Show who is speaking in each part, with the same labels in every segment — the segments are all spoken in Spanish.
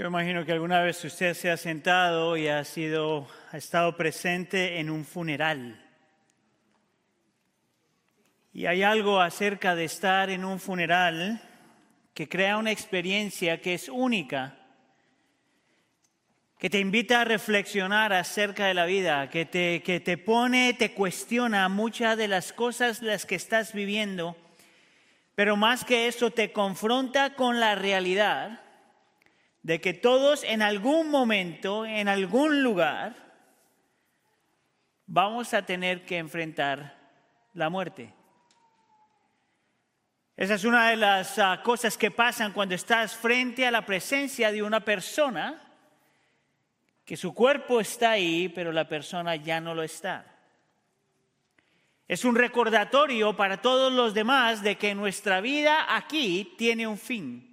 Speaker 1: Yo imagino que alguna vez usted se ha sentado y ha sido, ha estado presente en un funeral. Y hay algo acerca de estar en un funeral que crea una experiencia que es única, que te invita a reflexionar acerca de la vida, que te, que te pone, te cuestiona muchas de las cosas las que estás viviendo, pero más que eso te confronta con la realidad de que todos en algún momento, en algún lugar, vamos a tener que enfrentar la muerte. Esa es una de las ah, cosas que pasan cuando estás frente a la presencia de una persona, que su cuerpo está ahí, pero la persona ya no lo está. Es un recordatorio para todos los demás de que nuestra vida aquí tiene un fin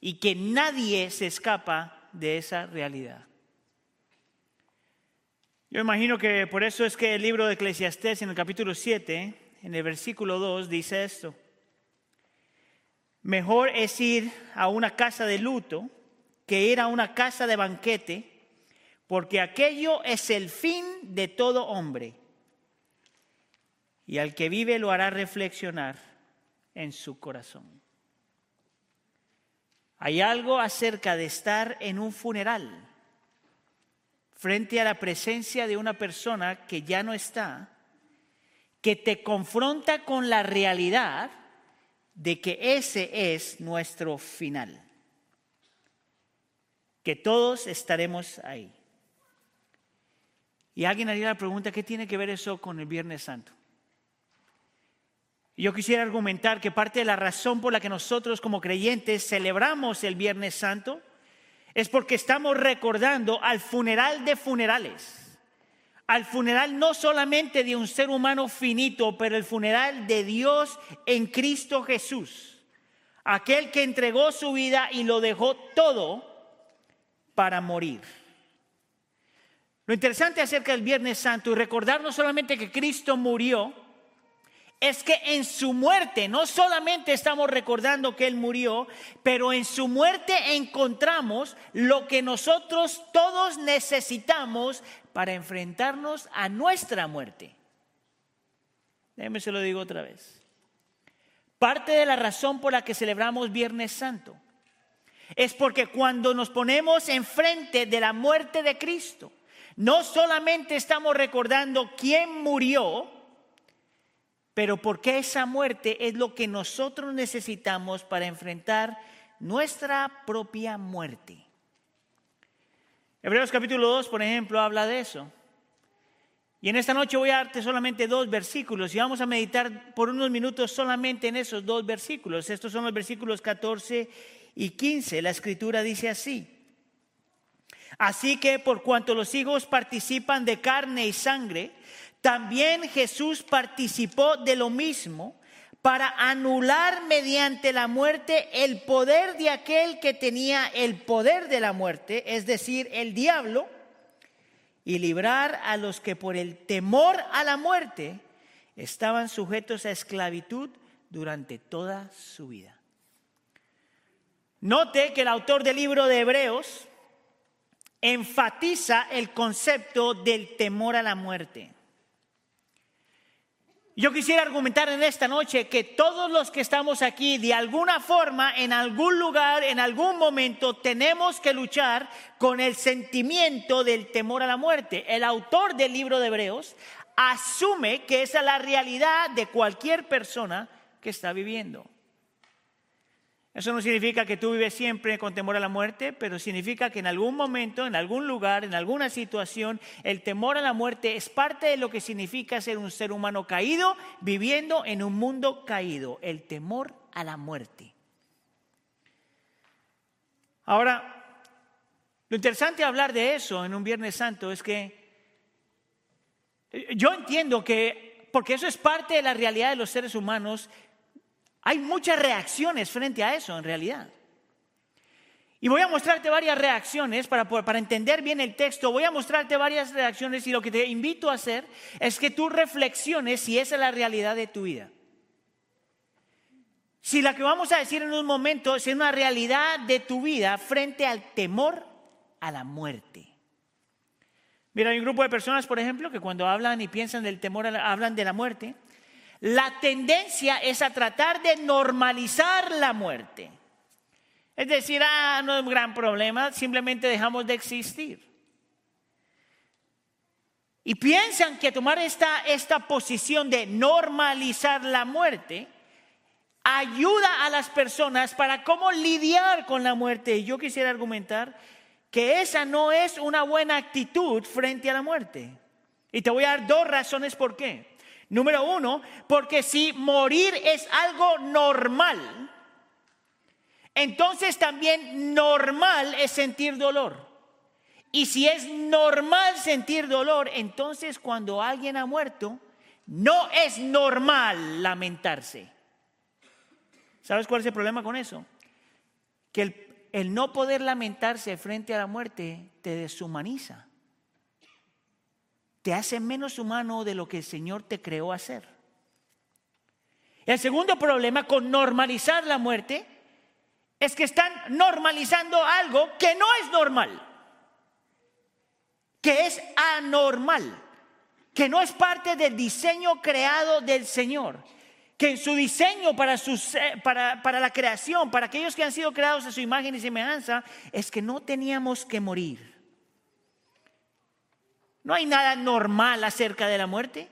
Speaker 1: y que nadie se escapa de esa realidad. Yo imagino que por eso es que el libro de Eclesiastés en el capítulo 7, en el versículo 2, dice esto. Mejor es ir a una casa de luto que ir a una casa de banquete, porque aquello es el fin de todo hombre. Y al que vive lo hará reflexionar en su corazón. Hay algo acerca de estar en un funeral frente a la presencia de una persona que ya no está, que te confronta con la realidad de que ese es nuestro final, que todos estaremos ahí. Y alguien haría la pregunta, ¿qué tiene que ver eso con el Viernes Santo? Yo quisiera argumentar que parte de la razón por la que nosotros como creyentes celebramos el Viernes Santo es porque estamos recordando al funeral de funerales, al funeral no solamente de un ser humano finito, pero el funeral de Dios en Cristo Jesús, aquel que entregó su vida y lo dejó todo para morir. Lo interesante acerca del Viernes Santo y recordar no solamente que Cristo murió, es que en su muerte no solamente estamos recordando que Él murió, pero en su muerte encontramos lo que nosotros todos necesitamos para enfrentarnos a nuestra muerte. Déjeme se lo digo otra vez. Parte de la razón por la que celebramos Viernes Santo es porque cuando nos ponemos enfrente de la muerte de Cristo, no solamente estamos recordando quién murió, pero porque esa muerte es lo que nosotros necesitamos para enfrentar nuestra propia muerte. Hebreos capítulo 2, por ejemplo, habla de eso. Y en esta noche voy a darte solamente dos versículos y vamos a meditar por unos minutos solamente en esos dos versículos. Estos son los versículos 14 y 15. La escritura dice así. Así que por cuanto los hijos participan de carne y sangre, también Jesús participó de lo mismo para anular mediante la muerte el poder de aquel que tenía el poder de la muerte, es decir, el diablo, y librar a los que por el temor a la muerte estaban sujetos a esclavitud durante toda su vida. Note que el autor del libro de Hebreos enfatiza el concepto del temor a la muerte. Yo quisiera argumentar en esta noche que todos los que estamos aquí, de alguna forma, en algún lugar, en algún momento, tenemos que luchar con el sentimiento del temor a la muerte. El autor del libro de Hebreos asume que esa es la realidad de cualquier persona que está viviendo. Eso no significa que tú vives siempre con temor a la muerte, pero significa que en algún momento, en algún lugar, en alguna situación, el temor a la muerte es parte de lo que significa ser un ser humano caído, viviendo en un mundo caído, el temor a la muerte. Ahora, lo interesante de hablar de eso en un Viernes Santo es que yo entiendo que, porque eso es parte de la realidad de los seres humanos, hay muchas reacciones frente a eso en realidad. Y voy a mostrarte varias reacciones para, para entender bien el texto. Voy a mostrarte varias reacciones y lo que te invito a hacer es que tú reflexiones si esa es la realidad de tu vida. si la que vamos a decir en un momento es una realidad de tu vida frente al temor a la muerte. Mira, hay un grupo de personas, por ejemplo, que cuando hablan y piensan del temor, hablan de la muerte. La tendencia es a tratar de normalizar la muerte. Es decir, ah, no es un gran problema, simplemente dejamos de existir. Y piensan que tomar esta, esta posición de normalizar la muerte ayuda a las personas para cómo lidiar con la muerte. Y yo quisiera argumentar que esa no es una buena actitud frente a la muerte. Y te voy a dar dos razones por qué. Número uno, porque si morir es algo normal, entonces también normal es sentir dolor. Y si es normal sentir dolor, entonces cuando alguien ha muerto, no es normal lamentarse. ¿Sabes cuál es el problema con eso? Que el, no poder lamentarse frente a la muerte te deshumaniza. Te hace menos humano de lo que el Señor te creó hacer. El segundo problema con normalizar la muerte es que están normalizando algo que no es normal, que es anormal, que no es parte del diseño creado del Señor que en su diseño para, para, para, la creación, para aquellos que han sido creados a su imagen y semejanza, es que no teníamos que morir. No hay nada normal acerca de la muerte.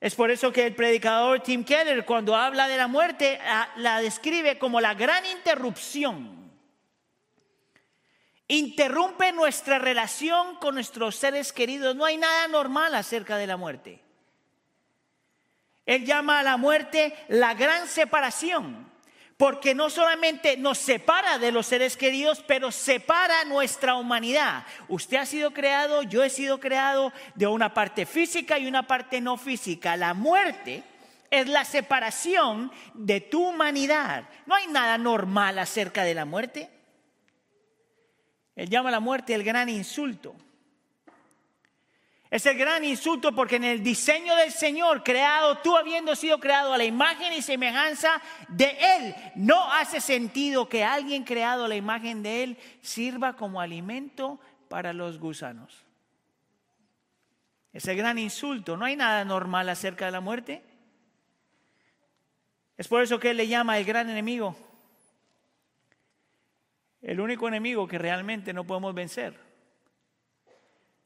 Speaker 1: Es por eso que el predicador Tim Keller, cuando habla de la muerte, la describe como la gran interrupción. Interrumpe nuestra relación con nuestros seres queridos. No hay nada normal acerca de la muerte. Él llama a la muerte la gran separación, porque no solamente nos separa de los seres queridos, pero separa nuestra humanidad. Usted ha sido creado, yo he sido creado de una parte física y una parte no física. La muerte es la separación de tu humanidad. No hay nada normal acerca de la muerte. Él llama a la muerte el gran insulto. Es el gran insulto porque en el diseño del Señor, creado, tú habiendo sido creado a la imagen y semejanza de Él, no hace sentido que alguien creado a la imagen de Él sirva como alimento para los gusanos. Es el gran insulto. No hay nada normal acerca de la muerte. Es por eso que Él le llama el gran enemigo. El único enemigo que realmente no podemos vencer.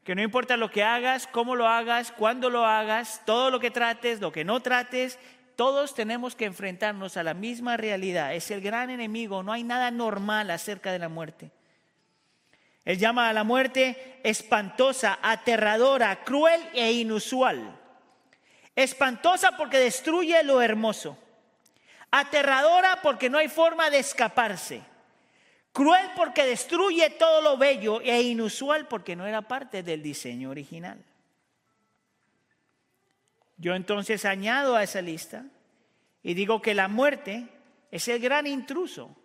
Speaker 1: Que no importa lo que hagas, cómo lo hagas, cuándo lo hagas, todo lo que trates, lo que no trates, todos tenemos que enfrentarnos a la misma realidad. Es el gran enemigo, no hay nada normal acerca de la muerte. Él llama a la muerte espantosa, aterradora, cruel e inusual. Espantosa porque destruye lo hermoso. Aterradora porque no hay forma de escaparse. Cruel porque destruye todo lo bello e inusual porque no era parte del diseño original. Yo entonces añado a esa lista y digo que la muerte es el gran intruso.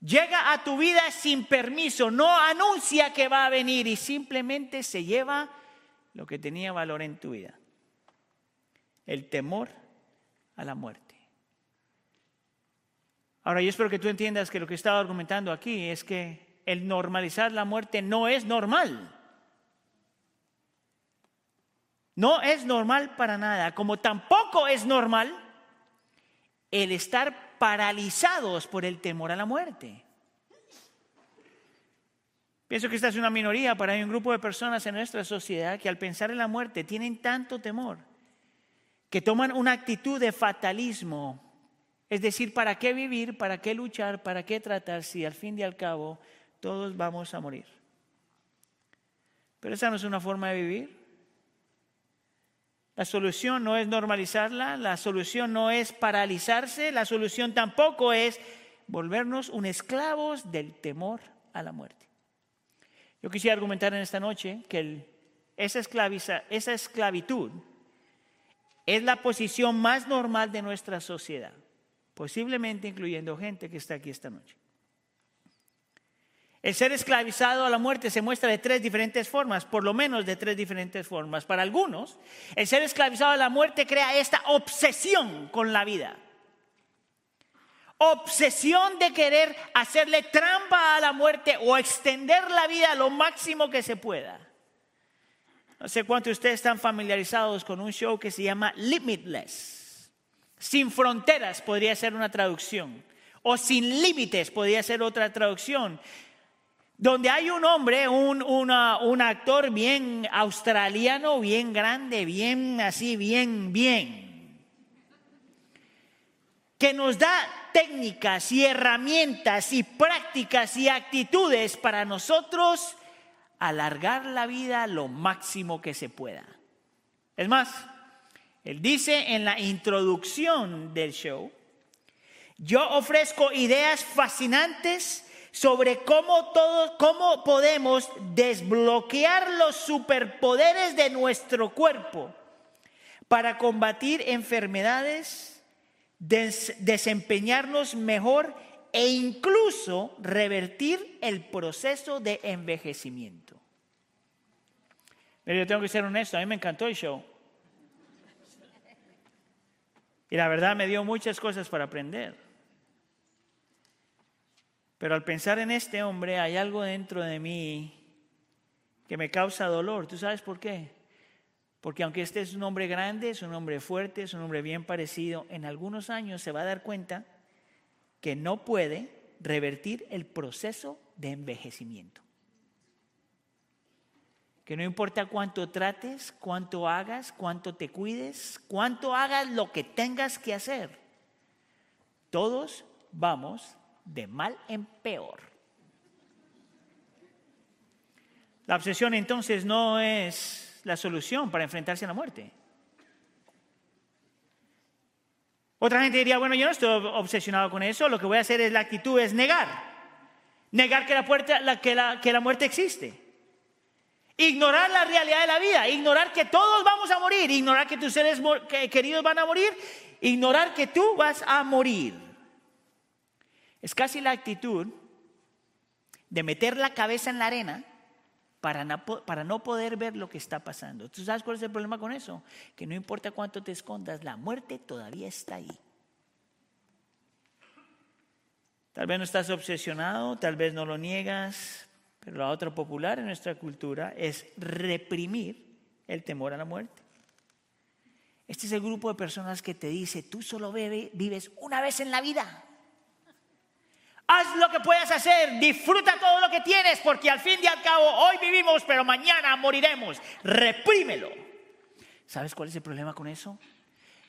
Speaker 1: Llega a tu vida sin permiso, no anuncia que va a venir y simplemente se lleva lo que tenía valor en tu vida. El temor a la muerte. Ahora, yo espero que tú entiendas que lo que he estado argumentando aquí es que el normalizar la muerte no es normal. No es normal para nada, como tampoco es normal el estar paralizados por el temor a la muerte. Pienso que esta es una minoría, para un grupo de personas en nuestra sociedad que al pensar en la muerte tienen tanto temor que toman una actitud de fatalismo es decir, ¿para qué vivir? ¿Para qué luchar? ¿Para qué tratar si al fin y al cabo todos vamos a morir? Pero esa no es una forma de vivir. La solución no es normalizarla, la solución no es paralizarse, la solución tampoco es volvernos un esclavos del temor a la muerte. Yo quisiera argumentar en esta noche que esa, esa esclavitud es la posición más normal de nuestra sociedad posiblemente incluyendo gente que está aquí esta noche. El ser esclavizado a la muerte se muestra de tres diferentes formas, por lo menos de tres diferentes formas. Para algunos, el ser esclavizado a la muerte crea esta obsesión con la vida. obsesión de querer hacerle trampa a la muerte o extender la vida lo máximo que se pueda. No sé cuántos de ustedes están familiarizados con un show que se llama Limitless. Sin fronteras podría ser una traducción. O sin límites podría ser otra traducción. Donde hay un hombre, un, un actor bien australiano, bien grande, bien así, bien, bien. Que nos da técnicas y herramientas y prácticas y actitudes para nosotros alargar la vida lo máximo que se pueda. Es más, él dice en la introducción del show, yo ofrezco ideas fascinantes sobre cómo todos cómo podemos desbloquear los superpoderes de nuestro cuerpo para combatir enfermedades, desempeñarnos mejor e incluso revertir el proceso de envejecimiento. Pero yo tengo que ser honesto, a mí me encantó el show. Y la verdad me dio muchas cosas para aprender. Pero al pensar en este hombre hay algo dentro de mí que me causa dolor. ¿Tú sabes por qué? Porque aunque este es un hombre grande, es un hombre fuerte, es un hombre bien parecido, en algunos años se va a dar cuenta que no puede revertir el proceso de envejecimiento. Que no importa cuánto trates, cuánto hagas, cuánto te cuides, cuánto hagas lo que tengas que hacer, todos vamos de mal en peor. La obsesión entonces no es la solución para enfrentarse a la muerte. Otra gente diría, bueno, yo no estoy obsesionado con eso, lo que voy a hacer es la actitud es negar. Negar que la, puerta, que la, que la muerte existe. Ignorar la realidad de la vida, ignorar que todos vamos a morir, ignorar que tus seres queridos van a morir, ignorar que tú vas a morir. Es casi la actitud de meter la cabeza en la arena para no, poder ver lo que está pasando. ¿Tú sabes cuál es el problema con eso? Que no importa cuánto te escondas, la muerte todavía está ahí. Tal vez no estás obsesionado, tal vez no lo niegas, pero la otra popular en nuestra cultura es reprimir el temor a la muerte. Este es el grupo de personas que te dice, tú solo vives una vez en la vida. Haz lo que puedas hacer, disfruta todo lo que tienes, porque al fin y al cabo hoy vivimos, pero mañana moriremos. Reprímelo. ¿Sabes cuál es el problema con eso?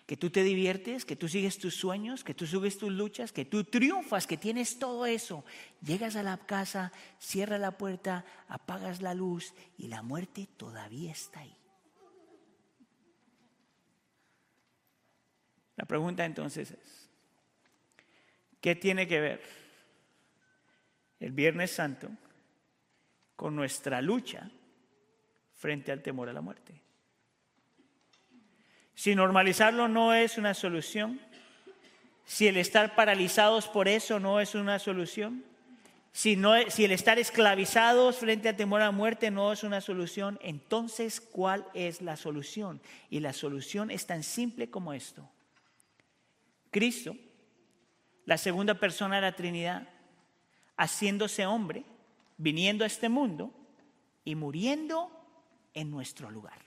Speaker 1: Que tú te diviertes, que tú sigues tus sueños, que tú subes tus luchas, que tú triunfas, que tienes todo eso. Llegas a la casa, cierras la puerta, apagas la luz y la muerte todavía está ahí. La pregunta entonces es, ¿qué tiene que ver? el Viernes Santo con nuestra lucha frente al temor a la muerte. Si normalizarlo no es una solución, si el estar paralizados por eso no es una solución, si, no, si el estar esclavizados frente al temor a muerte no es una solución, entonces ¿cuál es la solución? Y la solución es tan simple como esto. Cristo, la segunda persona de la Trinidad, haciéndose hombre, viniendo a este mundo y muriendo en nuestro lugar.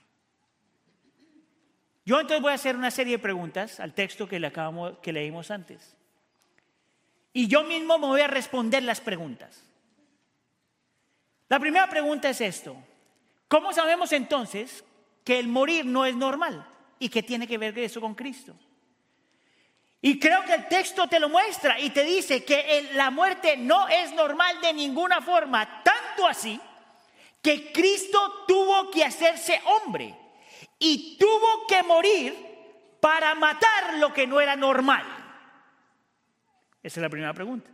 Speaker 1: Yo entonces voy a hacer una serie de preguntas al texto que, le acabamos, que leímos antes. Y yo mismo me voy a responder las preguntas. La primera pregunta es esto. ¿Cómo sabemos entonces que el morir no es normal y que tiene que ver eso con Cristo? Y creo que el texto te lo muestra y te dice que la muerte no es normal de ninguna forma, tanto así que Cristo tuvo que hacerse hombre y tuvo que morir para matar lo que no era normal. Esa es la primera pregunta.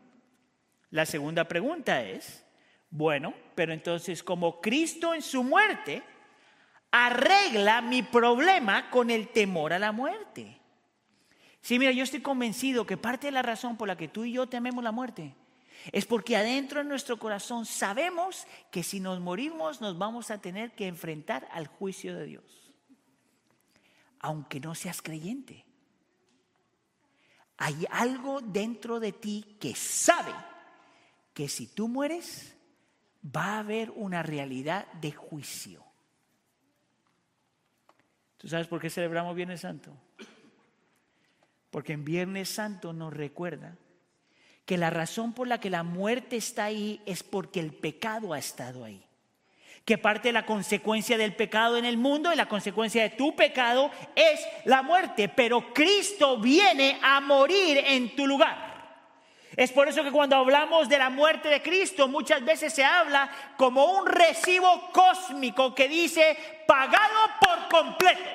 Speaker 1: La segunda pregunta es, bueno, pero entonces como Cristo en su muerte arregla mi problema con el temor a la muerte. Sí, mira, yo estoy convencido que parte de la razón por la que tú y yo tememos la muerte es porque adentro de nuestro corazón sabemos que si nos morimos nos vamos a tener que enfrentar al juicio de Dios. Aunque no seas creyente. Hay algo dentro de ti que sabe que si tú mueres, va a haber una realidad de juicio. ¿Tú sabes por qué celebramos Viernes Santo? Porque en Viernes Santo nos recuerda que la razón por la que la muerte está ahí es porque el pecado ha estado ahí. Que parte de la consecuencia del pecado en el mundo y la consecuencia de tu pecado es la muerte. Pero Cristo viene a morir en tu lugar. Es por eso que cuando hablamos de la muerte de Cristo muchas veces se habla como un recibo cósmico que dice pagado por completo.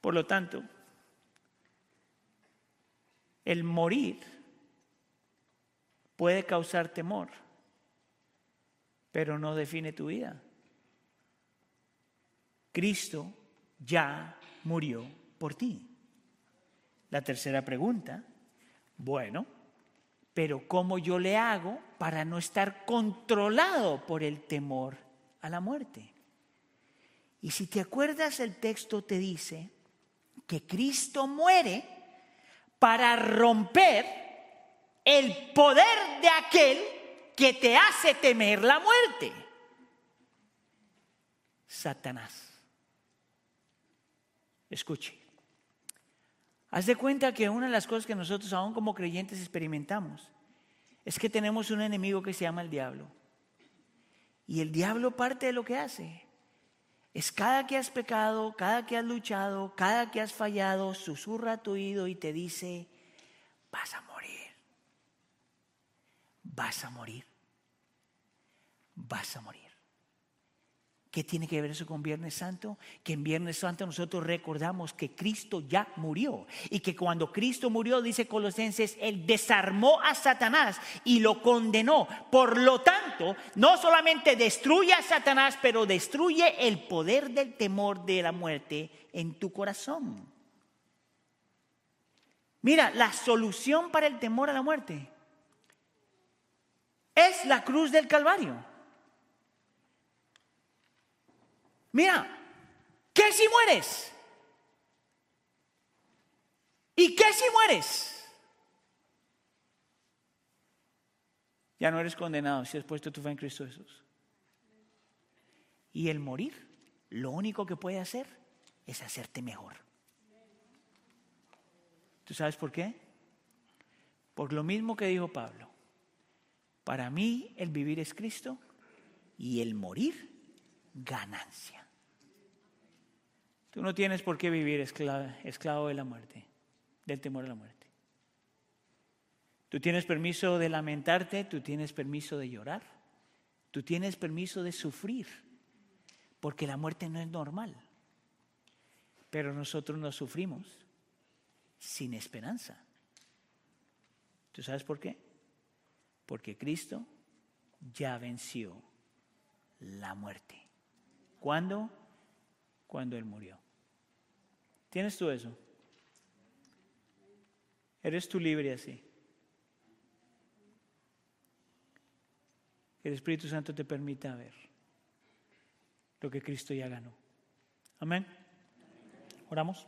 Speaker 1: Por lo tanto, el morir puede causar temor, pero no define tu vida. Cristo ya murió por ti. La tercera pregunta bueno, pero ¿cómo yo le hago para no estar controlado por el temor a la muerte? Y si te acuerdas, el texto te dice que Cristo muere para romper el poder de aquel que te hace temer la muerte. Satanás. Escuche. Haz de cuenta que una de las cosas que nosotros aún como creyentes experimentamos es que tenemos un enemigo que se llama el diablo. Y el diablo parte de lo que hace es cada que has pecado, cada que has luchado, cada que has fallado, susurra a tu oído y te dice, vas a morir, vas a morir, vas a morir. ¿Qué tiene que ver eso con Viernes Santo? Que en Viernes Santo nosotros recordamos que Cristo ya murió y que cuando Cristo murió, dice Colosenses, Él desarmó a Satanás y lo condenó. Por lo tanto, no solamente destruye a Satanás, pero destruye el poder del temor de la muerte en tu corazón. Mira, la solución para el temor a la muerte es la cruz del Calvario. Mira, ¿qué si mueres? ¿Y qué si mueres? Ya no eres condenado si has puesto tu fe en Cristo Jesús. Y el morir, lo único que puede hacer es hacerte mejor. ¿Tú sabes por qué? Por lo mismo que dijo Pablo. Para mí el vivir es Cristo y el morir ganancia. Tú no tienes por qué vivir esclavo, de la muerte, del temor a la muerte. Tú tienes permiso de lamentarte, tú tienes permiso de llorar, tú tienes permiso de sufrir, porque la muerte no es normal. Pero nosotros no sufrimos sin esperanza. ¿Tú sabes por qué? Porque Cristo ya venció la muerte. ¿Cuándo? Cuando Él murió. ¿Tienes tú eso? ¿Eres tú libre así? Que el Espíritu Santo te permita ver lo que Cristo ya ganó. Amén. Oramos.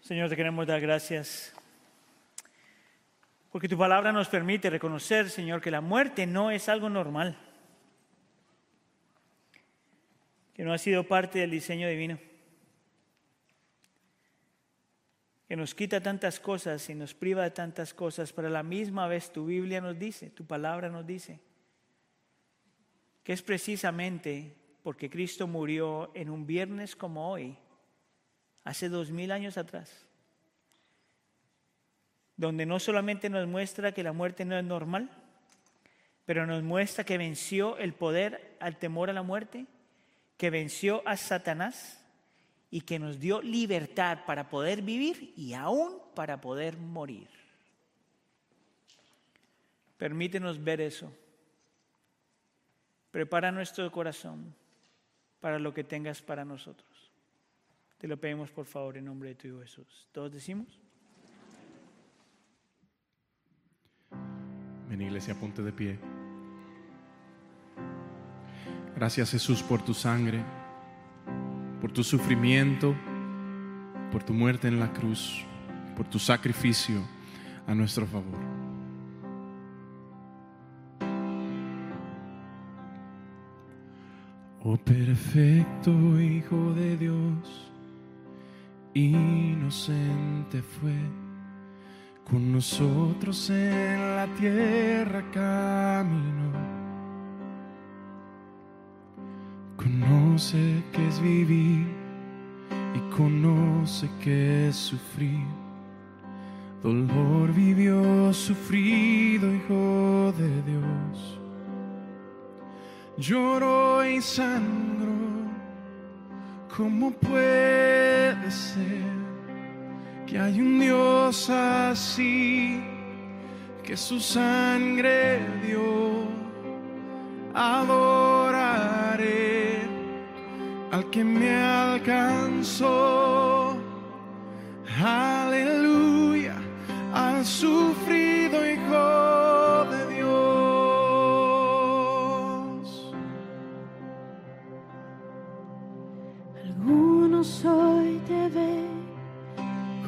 Speaker 1: Señor, te queremos dar gracias porque tu palabra nos permite reconocer, Señor, que la muerte no es algo normal, que no ha sido parte del diseño divino. que nos quita tantas cosas y nos priva de tantas cosas, pero a la misma vez tu Biblia nos dice, tu palabra nos dice, que es precisamente porque Cristo murió en un viernes como hoy, hace dos mil años atrás, donde no solamente nos muestra que la muerte no es normal, pero nos muestra que venció el poder al temor a la muerte, que venció a Satanás y que nos dio libertad para poder vivir y aún para poder morir. Permítenos ver eso. Prepara nuestro corazón para lo que tengas para nosotros. Te lo pedimos por favor en nombre de tu Hijo Jesús. ¿Todos decimos?
Speaker 2: Ven iglesia, ponte de pie. Gracias Jesús por tu sangre por tu sufrimiento, por tu muerte en la cruz, por tu sacrificio a nuestro favor. Oh perfecto Hijo de Dios, inocente fue con nosotros en la tierra camino. Conoce que es vivir y conoce que es sufrir. Dolor vivió sufrido, Hijo de Dios. Lloró y sangró. ¿Cómo puede ser que hay un Dios así que su sangre dio? Adoraré al que me alcanzó. Aleluya, al sufrido Hijo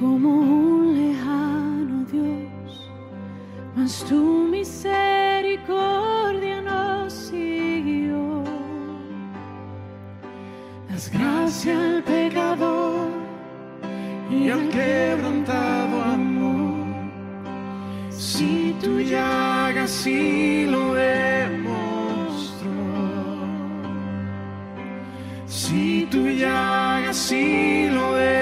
Speaker 3: como un lejano Dios, mas tu misericordia nos siguió. Das gracia al pecador
Speaker 2: y al quebrantado amor. Si tu llaga sí lo demostró, si tu llaga sí lo demostró,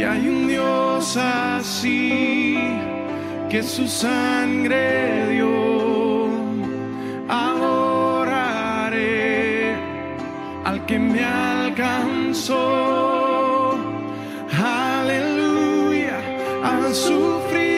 Speaker 2: que hay un Dios así? que su sangre dio. Adoraré al que me alcanzó. Aleluya, al sufrido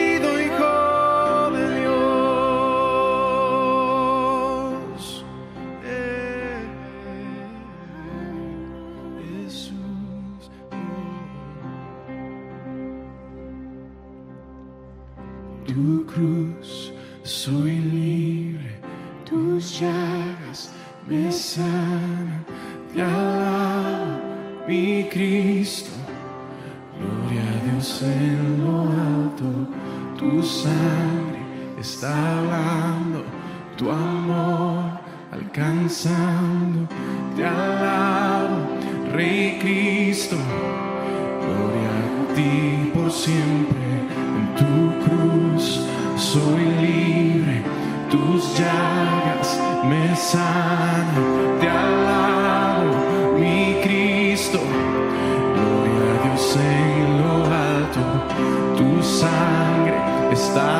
Speaker 2: está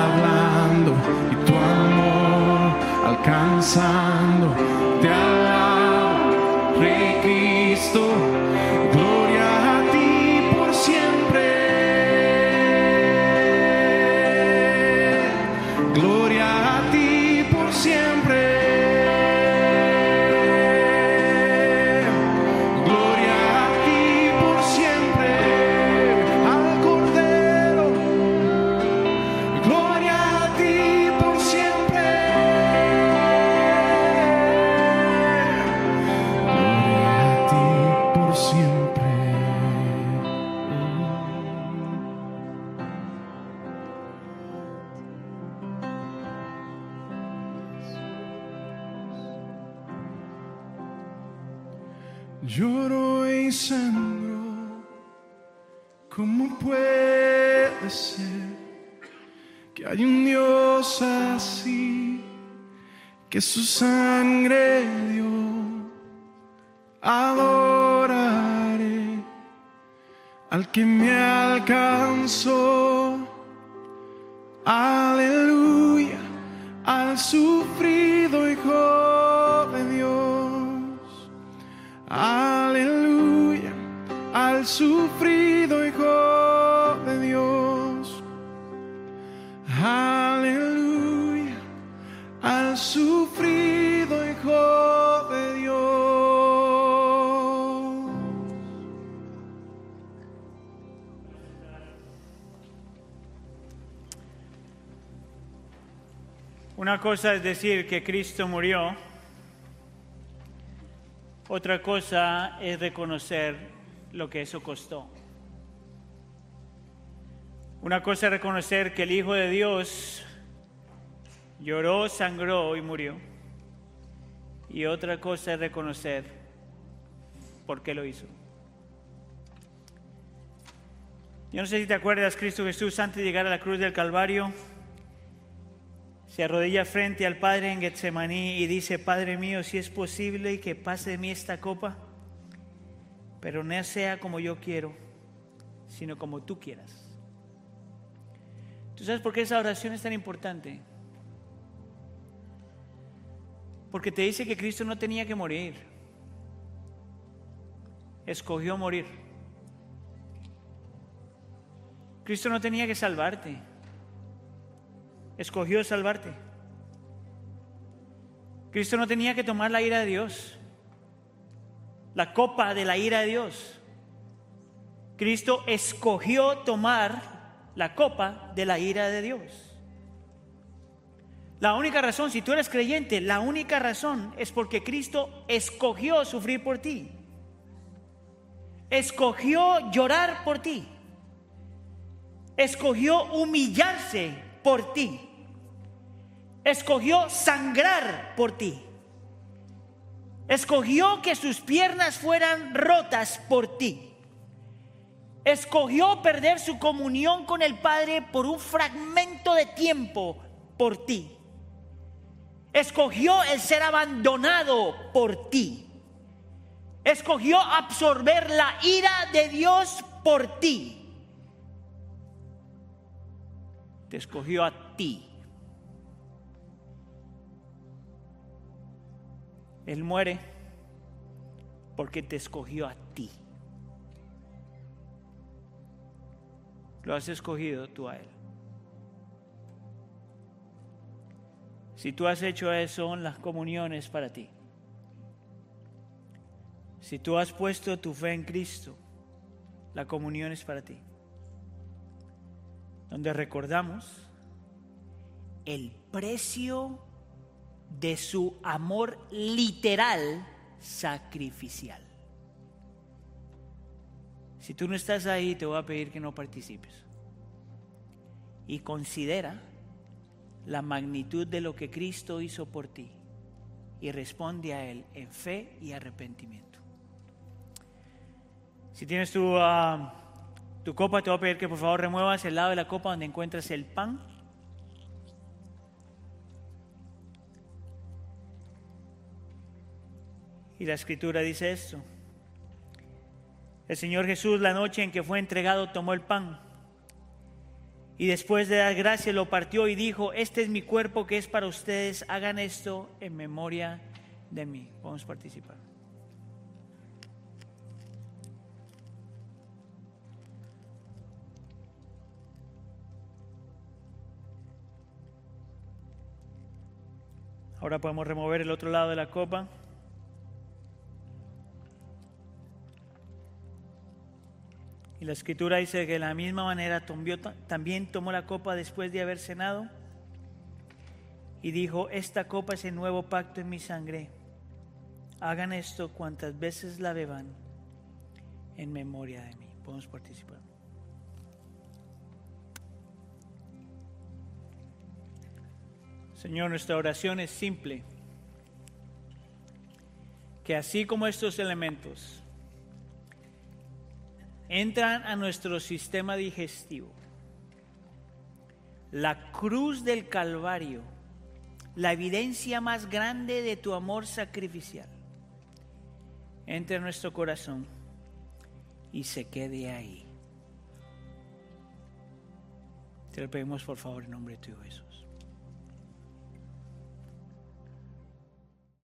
Speaker 2: Lloro y sangro, ¿cómo puede ser que hay un Dios así que su sangre dio? Adoraré al que me alcanzó. Aleluya, al sufrido
Speaker 1: Una cosa es decir que Cristo murió, otra cosa es reconocer lo que eso costó. Una cosa es reconocer que el Hijo de Dios lloró, sangró y murió. Y otra cosa es reconocer por qué lo hizo. Yo no sé si te acuerdas, Cristo Jesús, antes de llegar a la cruz del Calvario, se arrodilla frente al Padre en Getsemaní y dice, Padre mío, si es posible que pase de mí esta copa, pero no sea como yo quiero, sino como tú quieras. ¿Tú sabes por qué esa oración es tan importante? Porque te dice que Cristo no tenía que morir, escogió morir. Cristo no tenía que salvarte escogió salvarte. Cristo no tenía que tomar la ira de Dios, la copa de la ira de Dios. Cristo escogió tomar la copa de la ira de Dios. La única razón, si tú eres creyente, la única razón es porque Cristo escogió sufrir por ti. Escogió llorar por ti. Escogió humillarse por ti. Escogió sangrar por ti. Escogió que sus piernas fueran rotas por ti. Escogió perder su comunión con el Padre por un fragmento de tiempo por ti. Escogió el ser abandonado por ti. Escogió absorber la ira de Dios por ti. te escogió a ti. Él muere porque te escogió a ti. Lo has escogido tú a Él. Si tú has hecho eso, las comuniones para ti. Si tú has puesto tu fe en Cristo, la comunión es para ti donde recordamos el precio de su amor literal sacrificial. Si tú no estás ahí, te voy a pedir que no participes. Y considera la magnitud de lo que Cristo hizo por ti y responde a Él en fe y arrepentimiento. Si tienes tu... Ah, tu copa, te voy a pedir que por favor remuevas el lado de la copa donde encuentras el pan. Y la escritura dice esto. El Señor Jesús la noche en que fue entregado tomó el pan y después de dar gracias lo partió y dijo, este es mi cuerpo que es para ustedes, hagan esto en memoria de mí. Vamos a participar. Ahora podemos remover el otro lado de la copa. Y la escritura dice que de la misma manera también tomó la copa después de haber cenado y dijo, esta copa es el nuevo pacto en mi sangre. Hagan esto cuantas veces la beban en memoria de mí. Podemos participar. Señor, nuestra oración es simple. Que así como estos elementos entran a nuestro sistema digestivo, la cruz del Calvario, la evidencia más grande de tu amor sacrificial, entre a nuestro corazón y se quede ahí. Te lo pedimos por favor en nombre de tu Jesús.